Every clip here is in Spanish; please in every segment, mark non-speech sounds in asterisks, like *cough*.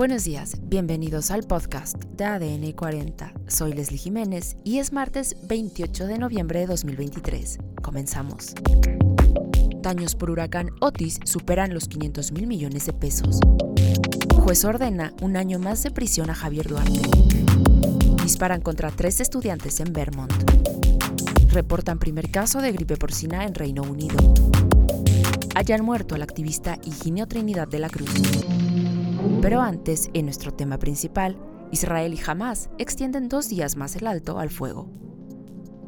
Buenos días, bienvenidos al podcast de ADN 40. Soy Leslie Jiménez y es martes 28 de noviembre de 2023. Comenzamos. Daños por huracán Otis superan los 500 mil millones de pesos. Juez ordena un año más de prisión a Javier Duarte. Disparan contra tres estudiantes en Vermont. Reportan primer caso de gripe porcina en Reino Unido. Hayan muerto al activista Higinio Trinidad de la Cruz. Pero antes, en nuestro tema principal, Israel y Hamas extienden dos días más el alto al fuego.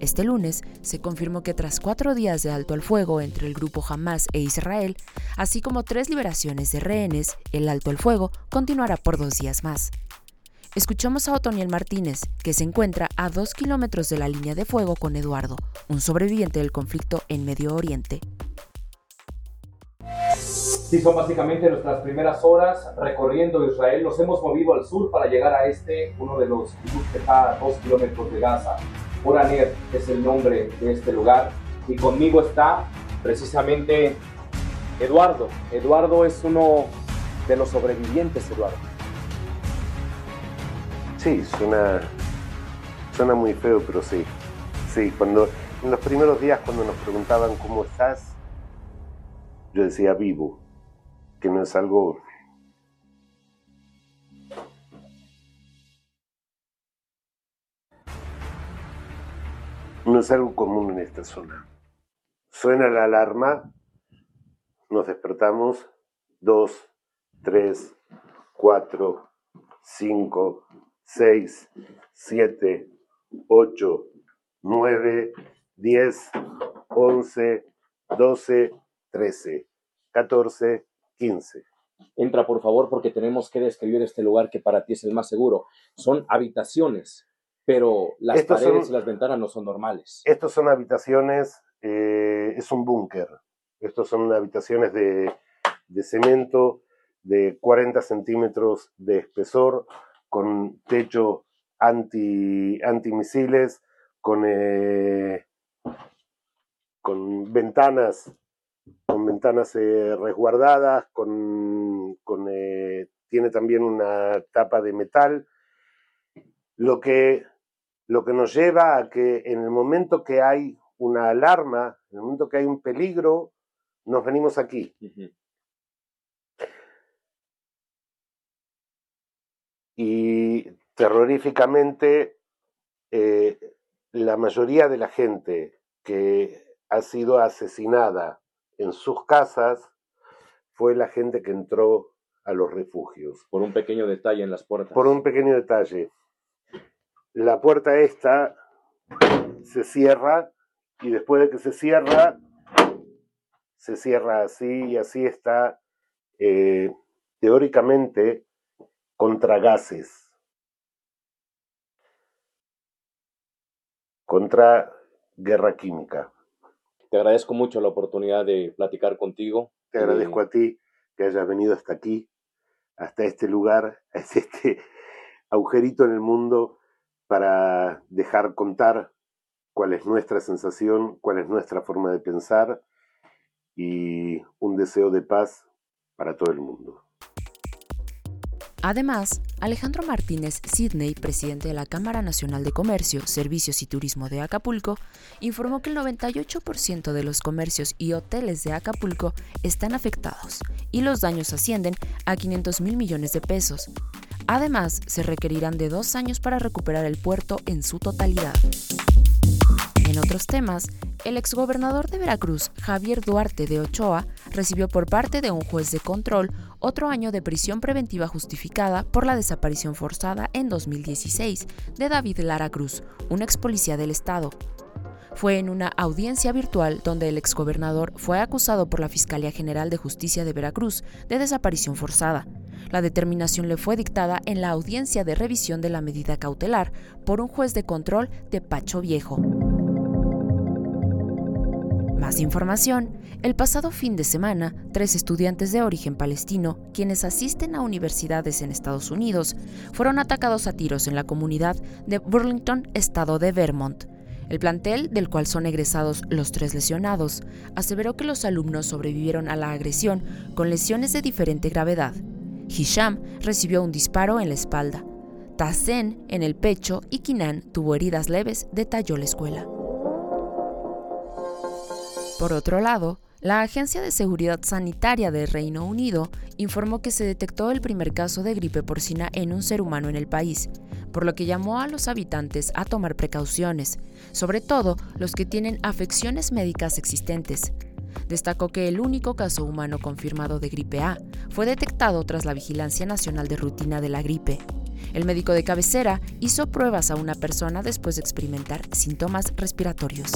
Este lunes se confirmó que tras cuatro días de alto al fuego entre el grupo Hamas e Israel, así como tres liberaciones de rehenes, el alto al fuego continuará por dos días más. Escuchamos a Otoniel Martínez, que se encuentra a dos kilómetros de la línea de fuego con Eduardo, un sobreviviente del conflicto en Medio Oriente. Sí, son básicamente nuestras primeras horas recorriendo Israel. Nos hemos movido al sur para llegar a este, uno de los que está a dos kilómetros de Gaza. Oraner es el nombre de este lugar. Y conmigo está precisamente Eduardo. Eduardo es uno de los sobrevivientes, Eduardo. Sí, suena, suena muy feo, pero sí. Sí, cuando en los primeros días cuando nos preguntaban cómo estás, yo decía vivo no es algo no es algo común en esta zona. Suena la alarma, nos despertamos, dos, tres, cuatro, cinco, seis, siete, ocho, nueve, diez, once, doce, trece, catorce, 15. Entra por favor porque tenemos que describir este lugar que para ti es el más seguro. Son habitaciones, pero las paredes y las ventanas no son normales. Estos son habitaciones, eh, es un búnker. Estos son habitaciones de, cemento de 40 centímetros de espesor, con techo anti, antimisiles, con, eh, con ventanas con ventanas eh, resguardadas, con, eh, tiene también una tapa de metal, lo que, lo que nos lleva a que en el momento que hay una alarma, en el momento que hay un peligro, nos venimos aquí. Y terroríficamente, eh, la mayoría de la gente que ha sido asesinada en sus casas fue la gente que entró a los refugios. Por un pequeño detalle en las puertas. Por un pequeño detalle. La puerta esta se cierra y después de que se cierra, se cierra así y así está eh, teóricamente contra gases, contra guerra química. Te agradezco mucho la oportunidad de platicar contigo. Te agradezco a ti que hayas venido hasta aquí, hasta este lugar, *laughs* hasta este agujerito en el mundo para dejar contar cuál es nuestra sensación, cuál es nuestra forma de pensar y un deseo de paz para todo el mundo. Además, Alejandro Martínez Sidney, presidente de la Cámara Nacional de Comercio, Servicios y Turismo de Acapulco, informó que el 98% de los comercios y hoteles de Acapulco están afectados y los daños ascienden a 500 mil millones de pesos. Además, se requerirán de dos años para recuperar el puerto en su totalidad. En otros temas, el exgobernador de Veracruz, Javier Duarte de Ochoa, recibió por parte de un juez de control otro año de prisión preventiva justificada por la desaparición forzada en 2016 de David Lara Cruz, un ex policía del Estado. Fue en una audiencia virtual donde el exgobernador fue acusado por la Fiscalía General de Justicia de Veracruz de desaparición forzada. La determinación le fue dictada en la audiencia de revisión de la medida cautelar por un juez de control de Pacho Viejo. Más información. El pasado fin de semana, tres estudiantes de origen palestino, quienes asisten a universidades en Estados Unidos, fueron atacados a tiros en la comunidad de Burlington, estado de Vermont. El plantel, del cual son egresados los tres lesionados, aseveró que los alumnos sobrevivieron a la agresión con lesiones de diferente gravedad. Hisham recibió un disparo en la espalda. Tazen en el pecho y Kinan tuvo heridas leves, detalló la escuela. Por otro lado, la Agencia de Seguridad Sanitaria de Reino Unido informó que se detectó el primer caso de gripe porcina en un ser humano en el país, por lo que llamó a los habitantes a tomar precauciones, sobre todo los que tienen afecciones médicas existentes. Destacó que el único caso humano confirmado de gripe A fue detectado tras la Vigilancia Nacional de Rutina de la Gripe. El médico de cabecera hizo pruebas a una persona después de experimentar síntomas respiratorios.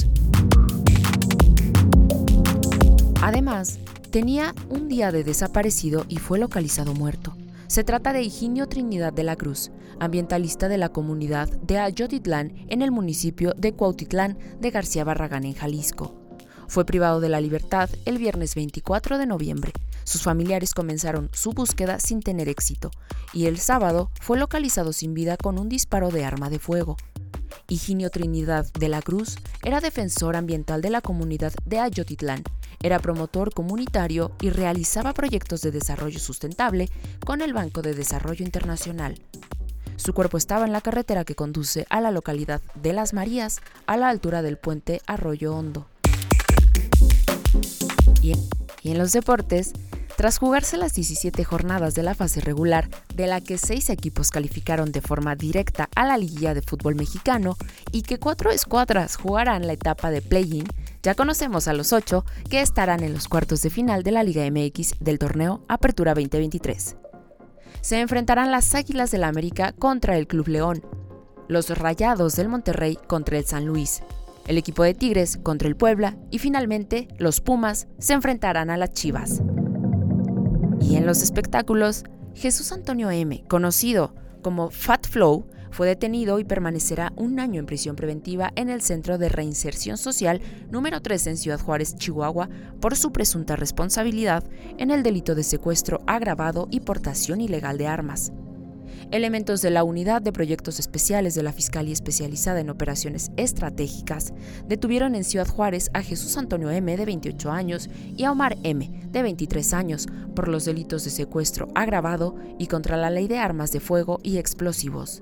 Además, tenía un día de desaparecido y fue localizado muerto. Se trata de Higinio Trinidad de la Cruz, ambientalista de la comunidad de Ayotitlán en el municipio de Cuautitlán de García Barragán en Jalisco. Fue privado de la libertad el viernes 24 de noviembre. Sus familiares comenzaron su búsqueda sin tener éxito y el sábado fue localizado sin vida con un disparo de arma de fuego. Higinio Trinidad de la Cruz era defensor ambiental de la comunidad de Ayotitlán era promotor comunitario y realizaba proyectos de desarrollo sustentable con el Banco de Desarrollo Internacional. Su cuerpo estaba en la carretera que conduce a la localidad de Las Marías, a la altura del puente Arroyo Hondo. Y en, los deportes, tras jugarse las 17 jornadas de la fase regular, de la que seis equipos calificaron de forma directa a la liguilla de fútbol mexicano y que cuatro escuadras jugarán la etapa de play-in, ya conocemos a los ocho que estarán en los cuartos de final de la Liga MX del torneo Apertura 2023. Se enfrentarán las Águilas del América contra el Club León, los Rayados del Monterrey contra el San Luis, el equipo de Tigres contra el Puebla y finalmente los Pumas se enfrentarán a las Chivas. Y en los espectáculos, Jesús Antonio M., conocido como Fat Flow, fue detenido y permanecerá un año en prisión preventiva en el Centro de Reinserción Social número 3 en Ciudad Juárez, Chihuahua, por su presunta responsabilidad en el delito de secuestro agravado y portación ilegal de armas. Elementos de la Unidad de Proyectos Especiales de la Fiscalía Especializada en Operaciones Estratégicas detuvieron en Ciudad Juárez a Jesús Antonio M. de 28 años y a Omar M. de 23 años por los delitos de secuestro agravado y contra la ley de armas de fuego y explosivos.